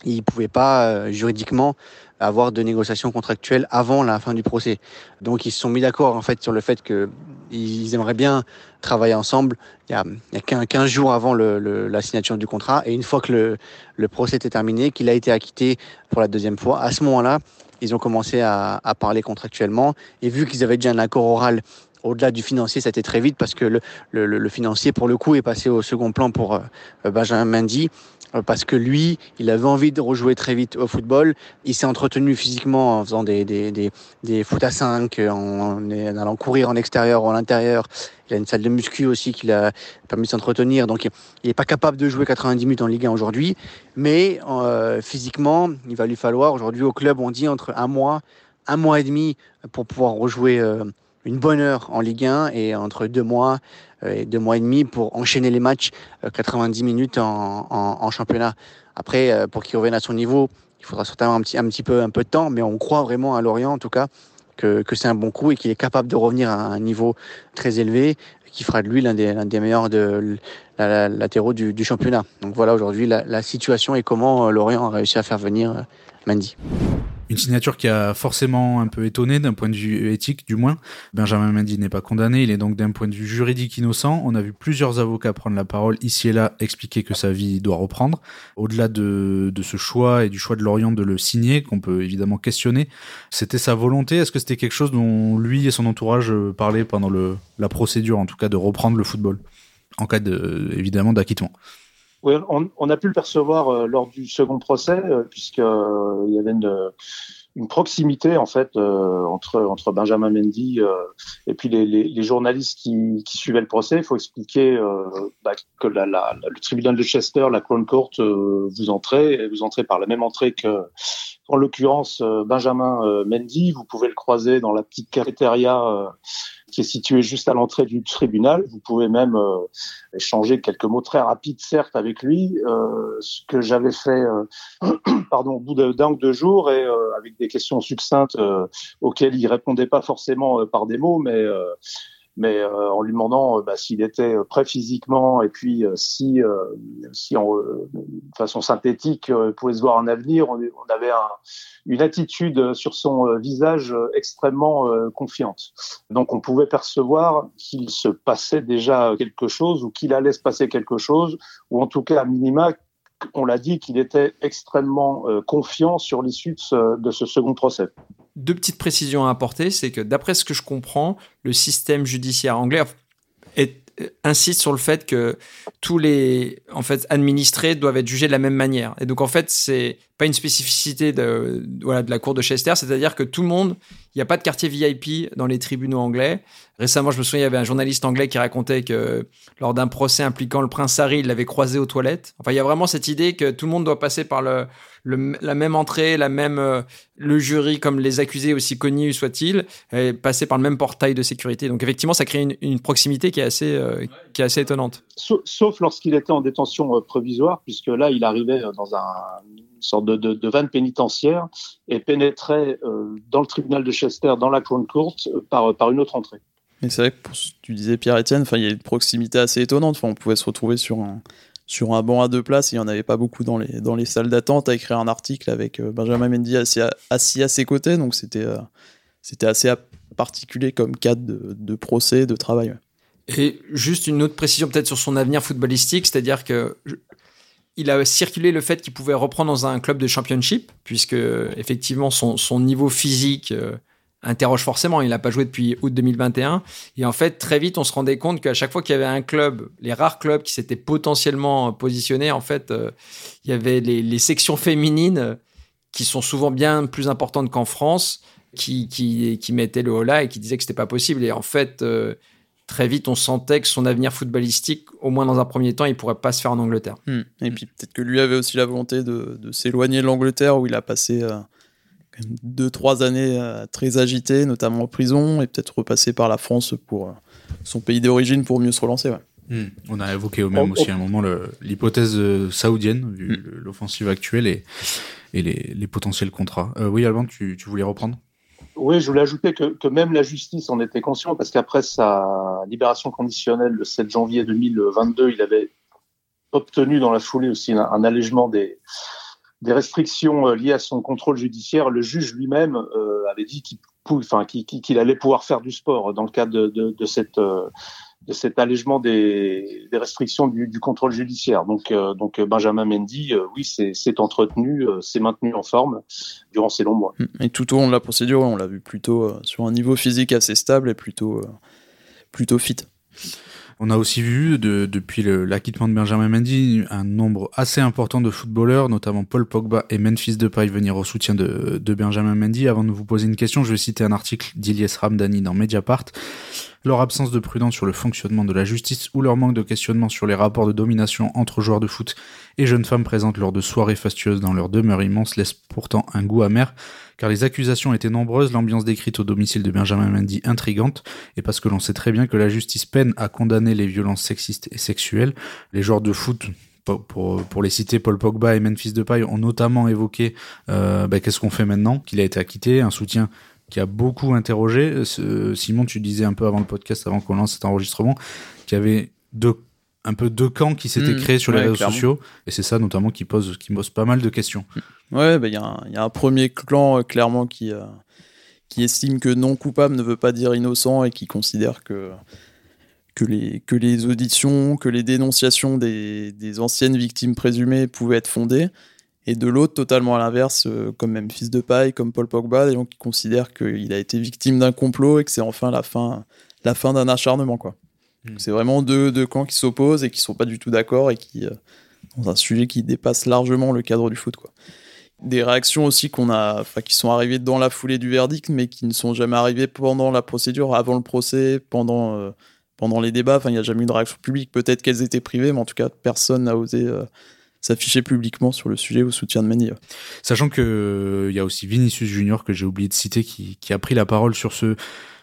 il ne pouvait pas euh, juridiquement avoir de négociations contractuelles avant la fin du procès. Donc ils se sont mis d'accord en fait sur le fait qu'ils aimeraient bien travailler ensemble il y a, il y a 15 jours avant la signature du contrat. Et une fois que le, le procès était terminé, qu'il a été acquitté pour la deuxième fois, à ce moment-là, ils ont commencé à, à parler contractuellement. Et vu qu'ils avaient déjà un accord oral au-delà du financier, ça a été très vite parce que le, le, le, financier, pour le coup, est passé au second plan pour euh, Benjamin Mendy. Euh, parce que lui, il avait envie de rejouer très vite au football. Il s'est entretenu physiquement en faisant des, des, des, des foot à 5, en, en, allant courir en extérieur ou à l'intérieur. Il a une salle de muscu aussi qui l'a permis de s'entretenir. Donc, il n'est pas capable de jouer 90 minutes en Ligue 1 aujourd'hui. Mais euh, physiquement, il va lui falloir aujourd'hui au club, on dit entre un mois, un mois et demi pour pouvoir rejouer euh, une bonne heure en Ligue 1 et entre deux mois et deux mois et demi pour enchaîner les matchs 90 minutes en, en, championnat. Après, pour qu'il revienne à son niveau, il faudra certainement un petit, un petit peu, un peu de temps, mais on croit vraiment à Lorient, en tout cas, que, que c'est un bon coup et qu'il est capable de revenir à un niveau très élevé, qui fera de lui l'un des, des meilleurs de, la, la, latéraux du, championnat. Donc voilà aujourd'hui la, la, situation et comment Lorient a réussi à faire venir Mendy. Une signature qui a forcément un peu étonné d'un point de vue éthique, du moins. Benjamin Mendy n'est pas condamné, il est donc d'un point de vue juridique innocent. On a vu plusieurs avocats prendre la parole ici et là, expliquer que sa vie doit reprendre. Au-delà de, de ce choix et du choix de Lorient de le signer, qu'on peut évidemment questionner, c'était sa volonté. Est-ce que c'était quelque chose dont lui et son entourage parlaient pendant la procédure, en tout cas, de reprendre le football, en cas de, évidemment d'acquittement? Oui, on, on, a pu le percevoir euh, lors du second procès, euh, puisqu'il euh, y avait une, une, proximité en fait entre entre Benjamin Mendy et puis les, les, les journalistes qui, qui, suivaient le procès. Il faut expliquer bah, que la, la, le tribunal de Chester, la Crown Court, vous entrez vous entrez par la même entrée que en l'occurrence Benjamin Mendy. Vous pouvez le croiser dans la petite cafétéria qui est situé juste à l'entrée du tribunal. Vous pouvez même euh, échanger quelques mots très rapides, certes, avec lui, euh, ce que j'avais fait euh, [clears throat] pardon, au bout d'un ou deux jours et euh, avec des questions succinctes euh, auxquelles il répondait pas forcément par des mots, mais mais euh, en lui demandant euh, bah, s'il était prêt physiquement et puis euh, si, si en, de façon synthétique pouvait se voir un avenir, on, on avait un, une attitude sur son visage extrêmement confiante. Donc on pouvait percevoir qu'il se passait déjà quelque chose ou qu'il allait se passer quelque chose, ou en tout cas à minima on l'a dit qu'il était extrêmement euh, confiant sur l'issue de ce, second procès. Deux petites précisions à apporter, c'est que d'après ce que je comprends, le système judiciaire anglais est insiste sur le fait que tous les en fait administrés doivent être jugés de la même manière. Et donc en fait, c'est pas une spécificité de voilà de la cour de Chester, c'est-à-dire que tout le monde, il n'y a pas de quartier VIP dans les tribunaux anglais. Récemment, je me souviens, il y avait un journaliste anglais qui racontait que lors d'un procès impliquant le prince Harry, il l'avait croisé aux toilettes. Enfin, il y a vraiment cette idée que tout le monde doit passer par le, le la même entrée, la même euh, le jury comme les accusés aussi connus soient-ils, passer par le même portail de sécurité. Donc effectivement, ça crée une, une proximité qui est assez euh, qui est assez étonnante. Sauf, lorsqu'il était en détention euh, provisoire, puisque là, il arrivait dans un sorte de, de, vanne pénitentiaire et pénétrait euh, dans le tribunal de Chester, dans la Crown Court, euh, par, par une autre entrée. Mais c'est vrai que tu disais Pierre-Etienne, il y a une proximité assez étonnante. On pouvait se retrouver sur un, banc à deux places, il n'y en avait pas beaucoup dans les, salles d'attente, à écrire un article avec euh, Benjamin Mendy assis à, ses côtés. Donc c'était euh, assez particulier comme cadre de, procès, de travail. Et juste une autre précision peut-être sur son avenir footballistique, c'est-à-dire que il a circulé le fait qu'il pouvait reprendre dans un club de championship, puisque effectivement son, son niveau physique euh, interroge forcément. Il n'a pas joué depuis août 2021. Et en fait, très vite, on se rendait compte qu'à chaque fois qu'il y avait un club, les rares clubs qui s'étaient potentiellement positionnés, en fait, euh, il y avait les, sections féminines qui sont souvent bien plus importantes qu'en France, qui, qui, qui mettaient le haut là et qui disaient que c'était pas possible. Et en fait, euh, très vite, on sentait que son avenir footballistique, au moins dans un premier temps, il pourrait pas se faire en Angleterre. Mmh. Et puis peut-être que lui avait aussi la volonté de, de s'éloigner de l'Angleterre où il a passé euh, deux, trois années euh, très agitées, notamment en prison, et peut-être repasser par la France pour euh, son pays d'origine pour mieux se relancer. Ouais. Hmm. On a évoqué au même aussi à un moment l'hypothèse saoudienne, vu hmm. l'offensive actuelle et, et les, les, potentiels contrats. oui, Alban, tu, tu voulais reprendre? Oui, je voulais ajouter que, que, même la justice en était conscient parce qu'après sa libération conditionnelle le 7 janvier 2022, il avait obtenu dans la foulée aussi un, allègement des, des restrictions euh, liées à son contrôle judiciaire. Le juge lui-même euh, avait dit qu'il enfin, qu'il allait pouvoir faire du sport dans le cadre de, de, de cette euh, de cet allègement des, des restrictions du, du, contrôle judiciaire. Donc, euh, donc Benjamin Mendy, euh, oui, c'est entretenu, euh, c'est maintenu en forme durant ces longs mois. Et tout au long de la procédure, on l'a vu plutôt sur un niveau physique assez stable et plutôt, plutôt fit. On a aussi vu de, depuis l'acquittement de Benjamin Mendy un nombre assez important de footballeurs, notamment Paul Pogba et Memphis Depay venir au soutien de, de Benjamin Mendy. Avant de vous poser une question, je vais citer un article d'Iliès Ramdani dans Mediapart leur absence de prudence sur le fonctionnement de la justice ou leur manque de questionnement sur les rapports de domination entre joueurs de foot et jeunes femmes présentes lors de soirées fastueuses dans leur demeure immense laisse pourtant un goût amer, car les accusations étaient nombreuses, l'ambiance décrite au domicile de Benjamin Mendy intrigante, et parce que l'on sait très bien que la justice peine à condamner les violences sexistes et sexuelles, les joueurs de foot pour, les citer, Paul Pogba et Memphis Depay ont notamment évoqué euh, bah, qu'est-ce qu'on fait maintenant qu'il a été acquitté, un soutien qui a beaucoup interrogé. Simon, tu disais un peu avant le podcast, avant qu'on lance cet enregistrement, qu'il y avait deux, un peu deux camps qui s'étaient mmh. créés sur les réseaux sociaux. Et c'est ça notamment qui pose, qui pose pas mal de questions. Ouais, bah, il y, y, a un premier clan euh, clairement qui, euh, qui estime que non coupable ne veut pas dire innocent et qui considère que que les, que les auditions, que les dénonciations des, des anciennes victimes présumées pouvaient être fondées et de l'autre totalement à l'inverse, euh, comme même fils de paille, comme Paul Pogba, des gens qui considèrent qu'il a été victime d'un complot et que c'est enfin la fin, la fin d'un acharnement, quoi. Hmm. C'est vraiment deux, deux, camps qui s'opposent et qui sont pas du tout d'accord et qui, euh, dans un sujet qui dépasse largement le cadre du foot, quoi. Des réactions aussi qu'on a, qui sont arrivées dans la foulée du verdict, mais qui ne sont jamais arrivées pendant la procédure, avant le procès, pendant, euh, pendant les débats. Enfin, il n'y a jamais eu de réaction publique. Peut-être qu'elles étaient privées, mais en tout cas, personne n'a osé s'afficher publiquement sur le sujet au soutien de Mani. Sachant que il y a aussi Vinicius Junior que j'ai oublié de citer qui a pris la parole sur ce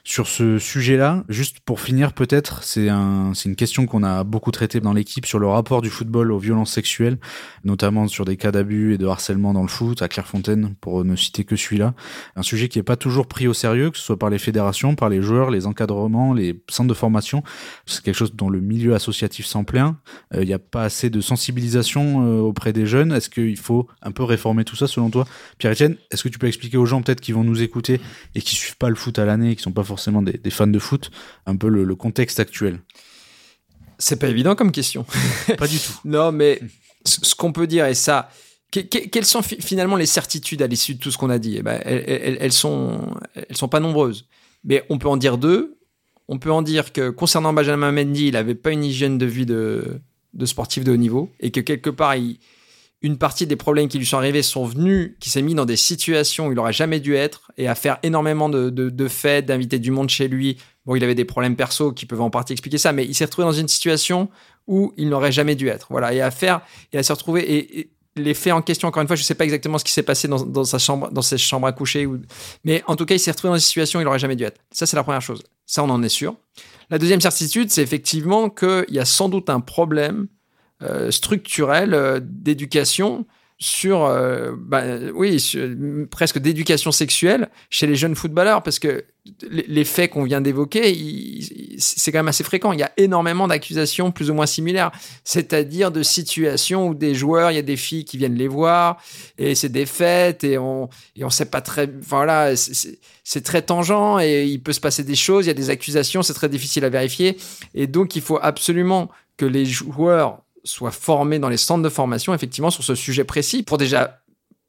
sur ce sujet-là, juste pour finir peut-être, c'est un, une question qu'on a beaucoup traité dans l'équipe sur le rapport du football aux violences sexuelles, notamment sur des cas d'abus et de harcèlement dans le foot, à Clairefontaine, pour ne citer que celui-là. Un sujet qui est pas toujours pris au sérieux, que ce soit par les fédérations, par les joueurs, les encadrements, les centres de formation. C'est quelque chose dont le milieu associatif s'en plaint. Euh, il n'y a pas assez de sensibilisation euh, auprès des jeunes. Est-ce qu'il faut un peu réformer tout ça selon toi? Pierre-Etienne, est-ce que tu peux expliquer aux gens peut-être qui vont nous écouter et qui suivent pas le foot à l'année, qui sont pas forcément des, fans de foot, un peu le, contexte actuel C'est pas évident comme question. [laughs] pas du tout. [laughs] Non, mais ce qu'on peut dire, et ça, quelles sont finalement les certitudes à l'issue de tout ce qu'on a dit? Eh ben, elles, elles, sont, elles sont pas nombreuses. Mais on peut en dire deux. On peut en dire que concernant Benjamin Mendy, il n'avait pas une hygiène de vie de, de sportif de haut niveau et que quelque part, il, une partie des problèmes qui lui sont arrivés sont venus, qui s'est mis dans des situations où il aurait jamais dû être et à faire énormément de, de, fêtes, d'inviter du monde chez lui. Bon, il avait des problèmes perso qui peuvent en partie expliquer ça, mais il s'est retrouvé dans une situation où il n'aurait jamais dû être. Voilà, et à faire, et à se retrouver, et, les faits en question, encore une fois, je sais pas exactement ce qui s'est passé dans, dans, sa chambre, dans ses chambres à coucher, ou, mais en tout cas, il s'est retrouvé dans une situation où il n'aurait jamais dû être. Ça, c'est la première chose. Ça, on en est sûr. La deuxième certitude, c'est effectivement qu'il y a sans doute un problème structurelle euh, d'éducation sur, euh, bah, oui, presque d'éducation sexuelle chez les jeunes footballeurs, parce que les faits qu'on vient d'évoquer, c'est quand même assez fréquent. Il y a énormément d'accusations plus ou moins similaires, c'est-à-dire de situations où des joueurs, il y a des filles qui viennent les voir, et c'est des fêtes, et on et on sait pas très, voilà, c'est très tangent, et il peut se passer des choses, il y a des accusations, c'est très difficile à vérifier, et donc il faut absolument que les joueurs soit formé dans les centres de formation, effectivement, sur ce sujet précis, pour déjà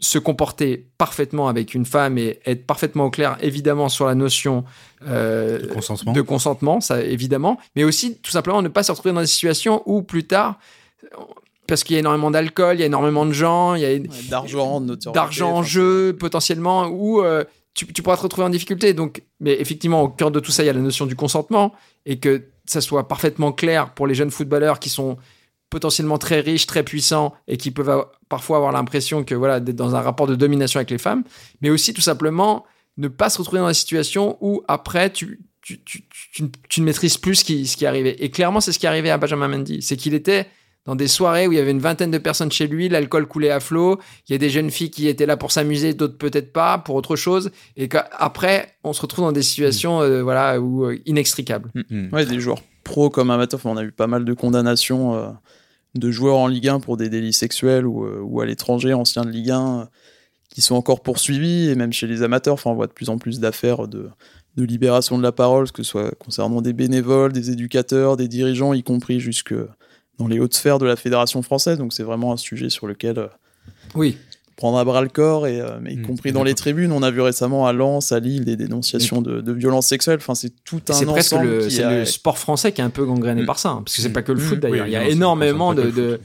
se comporter parfaitement avec une femme et être parfaitement au clair, évidemment, sur la notion euh, de, consentement. de consentement, ça évidemment, mais aussi tout simplement ne pas se retrouver dans des situations où plus tard, parce qu'il y a énormément d'alcool, il y a énormément de gens, il y a d'argent, d'argent en jeu potentiellement, où euh, tu, tu, pourras te retrouver en difficulté. Donc, mais effectivement, au cœur de tout ça, il y a la notion du consentement et que ça soit parfaitement clair pour les jeunes footballeurs qui sont potentiellement très riches, très puissants et qui peuvent parfois avoir l'impression que voilà d'être dans un rapport de domination avec les femmes, mais aussi tout simplement ne pas se retrouver dans la situation où après tu tu, tu, tu, tu ne maîtrises plus ce qui, ce qui est arrivé. Et clairement, c'est ce qui est arrivé à Benjamin Mendy. C'est qu'il était dans des soirées où il y avait une vingtaine de personnes chez lui, l'alcool coulait à flot, il y a des jeunes filles qui étaient là pour s'amuser, d'autres peut-être pas, pour autre chose, et qu'après, on se retrouve dans des situations euh, voilà, où, euh, inextricables. Ouais, des joueurs pro comme amateurs, on a eu pas mal de condamnations euh, de joueurs en Ligue 1 pour des délits sexuels ou, euh, ou à l'étranger, anciens de Ligue 1, euh, qui sont encore poursuivis, et même chez les amateurs, enfin, on voit de plus en plus d'affaires de, de libération de la parole, que ce soit concernant des bénévoles, des éducateurs, des dirigeants, y compris jusque dans les hautes sphères de la Fédération française. Donc c'est vraiment un sujet sur lequel euh, Oui. Prendre à bras le corps, et, euh, mais y Mmh, compris dans les tribunes. On a vu récemment à Lens, à Lille, des dénonciations de, de violences sexuelles. Enfin, c'est tout un C'est presque ensemble le, qui c'est a- le sport français qui est un peu gangréné Mm. par ça, hein, parce que c'est Mm. pas que le foot Mm. d'ailleurs. Oui, il y a non, énormément de,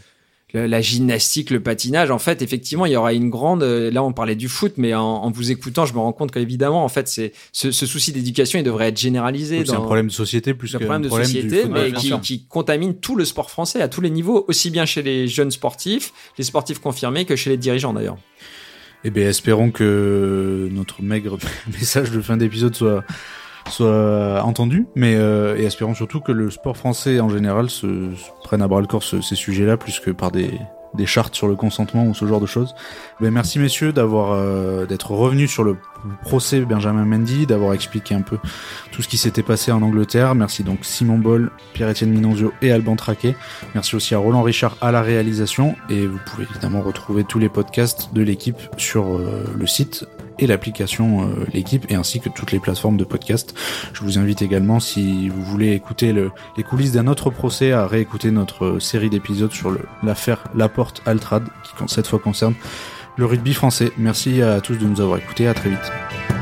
la gymnastique, le patinage. En fait, effectivement, il y aura une grande. euh, Là, on parlait du foot, mais en, en vous écoutant, je me rends compte qu'évidemment, en fait, c'est ce, ce souci d'éducation, il devrait être généralisé. C'est un problème de société plus C'est un qu'un problème de problème société, mais qui, qui contamine tout le sport français à tous les niveaux, aussi bien chez les jeunes sportifs, les sportifs confirmés, que chez les dirigeants d'ailleurs. Eh bien, espérons que notre maigre [laughs] message de fin d'épisode soit soit entendu, mais euh, et espérons surtout que le sport français en général se, prenne à bras le corps ce- ces sujets-là plus que par des chartes sur le consentement ou ce genre de choses. Ben merci messieurs d'avoir euh, d'être revenus sur le procès Benjamin Mendy, d'avoir expliqué un peu tout ce qui s'était passé en Angleterre. Merci donc Simon Boll, Pierre-Étienne Minonzio et Alban Traquet. Merci aussi à Roland Richard à la réalisation et vous pouvez évidemment retrouver tous les podcasts de l'équipe sur euh, le site et l'application euh, l'équipe et ainsi que toutes les plateformes de podcast. Je vous invite également si vous voulez écouter le- les coulisses d'un autre procès à réécouter notre euh, série d'épisodes sur l'affaire Laporte Altrad qui cette fois concerne le rugby français. Merci à tous de nous avoir écoutés, à très vite.